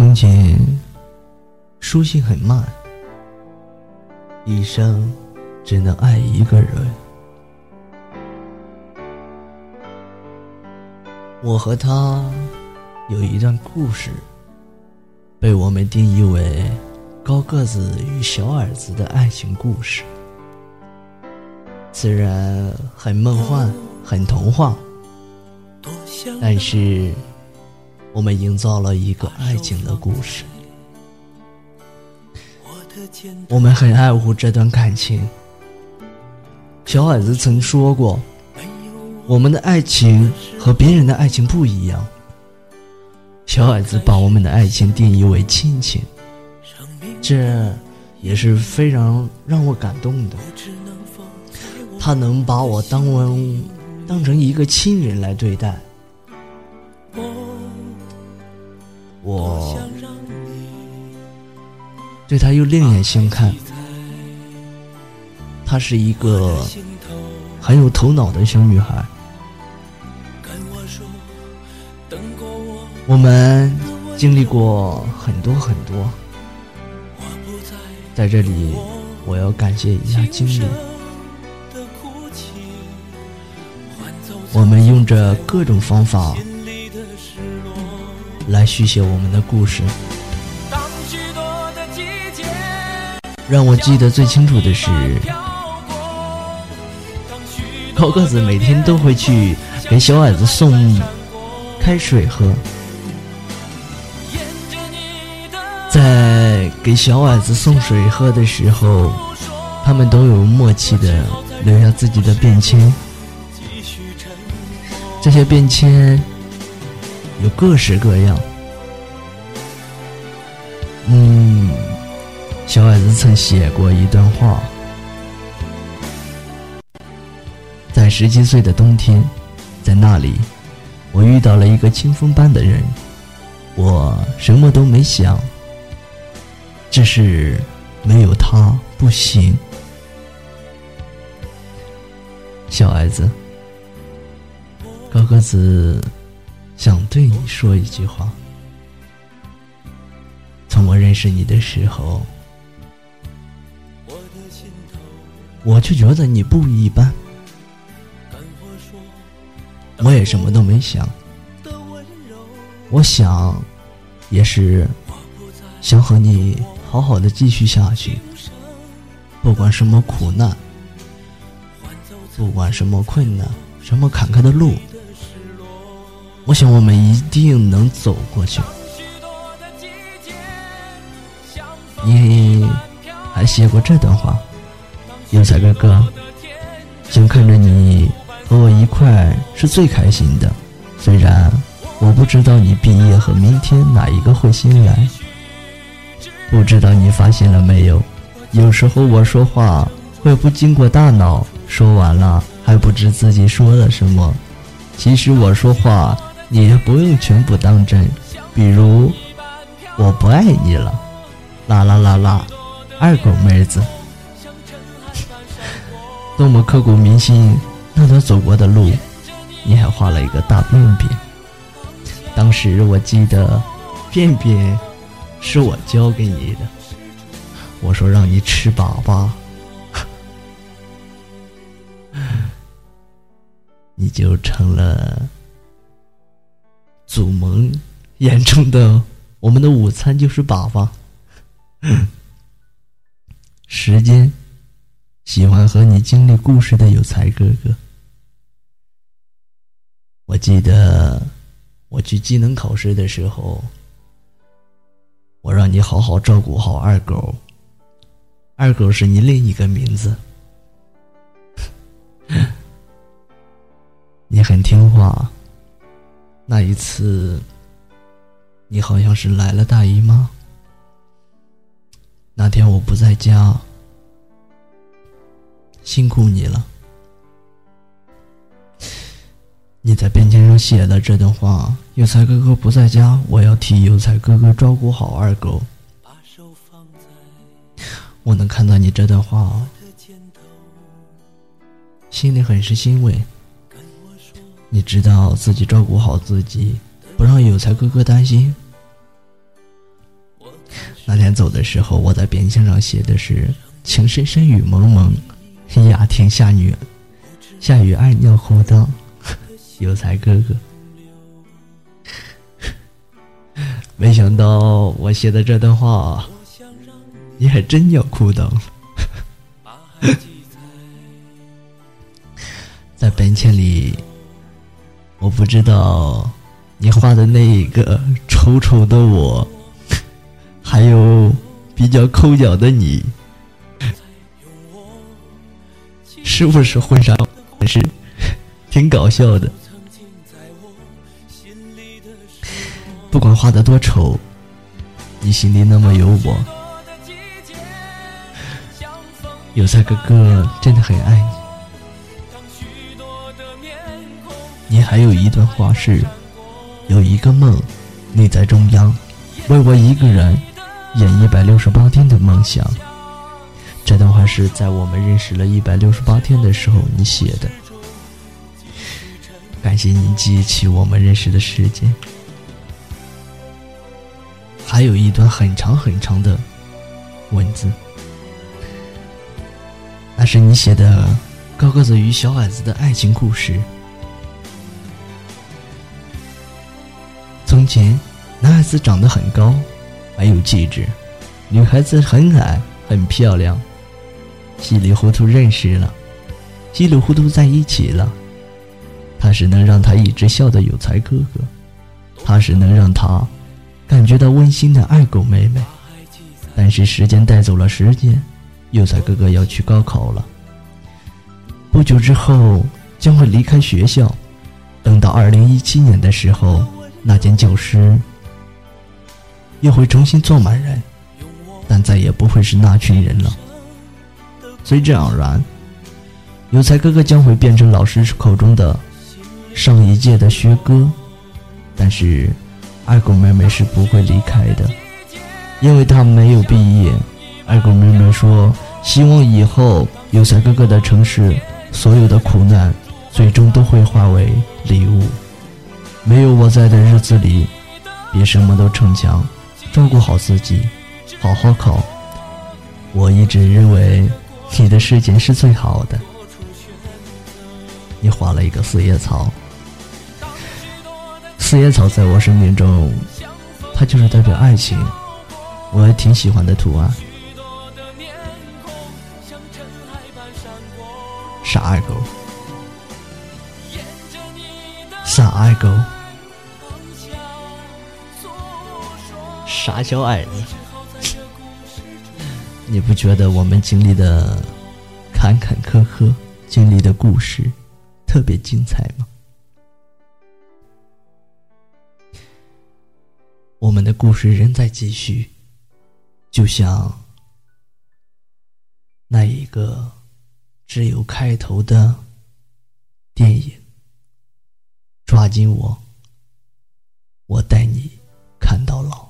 从前，书信很慢，一生只能爱一个人。我和他有一段故事，被我们定义为高个子与小矮子的爱情故事。虽然很梦幻，很童话，但是。我们营造了一个爱情的故事，我们很爱护这段感情。小矮子曾说过：“我们的爱情和别人的爱情不一样。”小矮子把我们的爱情定义为亲情，这也是非常让我感动的。他能把我当成当成一个亲人来对待。我对她又另眼相看，她是一个很有头脑的小女孩。我们经历过很多很多，在这里我要感谢一下经历。我们用着各种方法。来续写我们的故事。让我记得最清楚的是，高个子每天都会去给小矮子送开水喝，在给小矮子送水喝的时候，他们都有默契的留下自己的便签，这些便签。有各式各样。嗯，小矮子曾写过一段话：在十七岁的冬天，在那里，我遇到了一个清风般的人。我什么都没想，只是没有他不行。小矮子，高个子。想对你说一句话。从我认识你的时候，我就觉得你不一般。我也什么都没想，我想，也是想和你好好的继续下去。不管什么苦难，不管什么困难，什么坎坷的路。我想，我们一定能走过去。你还写过这段话，有才哥哥，想看着你和我一块是最开心的。虽然我不知道你毕业和明天哪一个会先来，不知道你发现了没有？有时候我说话会不经过大脑，说完了还不知自己说了什么。其实我说话。你不用全部当真，比如我不爱你了，啦啦啦啦，二狗妹子，多么刻骨铭心，那段走过的路，你还画了一个大便便。当时我记得，便便是我教给你的，我说让你吃粑粑，你就成了。祖蒙眼中的我们的午餐就是粑粑。时间，喜欢和你经历故事的有才哥哥。我记得我去技能考试的时候，我让你好好照顾好二狗。二狗是你另一个名字。你很听话。那一次，你好像是来了大姨妈。那天我不在家，辛苦你了。你在便签上写的这段话：有才哥哥不在家，我要替有才哥哥照顾好二狗。我能看到你这段话，心里很是欣慰。你知道自己照顾好自己，不让有才哥哥担心。那天走的时候，我在便签上写的是“情深深雨蒙蒙，天涯天下雨，下雨爱尿裤裆”，有才哥哥。没想到我写的这段话，你还真尿裤裆。在本签里，我不知道你画的那一个丑丑的我，还有比较抠脚的你，是不是婚纱还是 挺搞笑的？不管画的多丑，你心里那么有我，有才哥哥真的很爱你。你还有一段话是：有一个梦，你在中央，为我一个人演一百六十八天的梦想。这段话是在我们认识了一百六十八天的时候你写的。感谢你记起我们认识的时间。还有一段很长很长的文字，那是你写的高个子与小矮子的爱情故事。从前，男孩子长得很高，很有气质；女孩子很矮，很漂亮。稀里糊涂认识了，稀里糊涂在一起了。他是能让他一直笑的有才哥哥，他是能让他感觉到温馨的爱狗妹妹。但是时间带走了时间，有才哥哥要去高考了。不久之后将会离开学校，等到二零一七年的时候。那间教室又会重新坐满人，但再也不会是那群人了。随之而然，有才哥哥将会变成老师口中的上一届的学哥，但是爱狗妹妹是不会离开的，因为她没有毕业。爱狗妹妹说：“希望以后有才哥哥的城市，所有的苦难最终都会化为礼物。”没有我在的日子里，别什么都逞强，照顾好自己，好好考。我一直认为你的时间是最好的。你画了一个四叶草，四叶草在我生命中，它就是代表爱情，我还挺喜欢的图案。傻爱狗。傻爱狗，傻小矮子，你不觉得我们经历的坎坎坷坷，经历的故事特别精彩吗？我们的故事仍在继续，就像那一个只有开头的电影。抓紧我我带你看到老。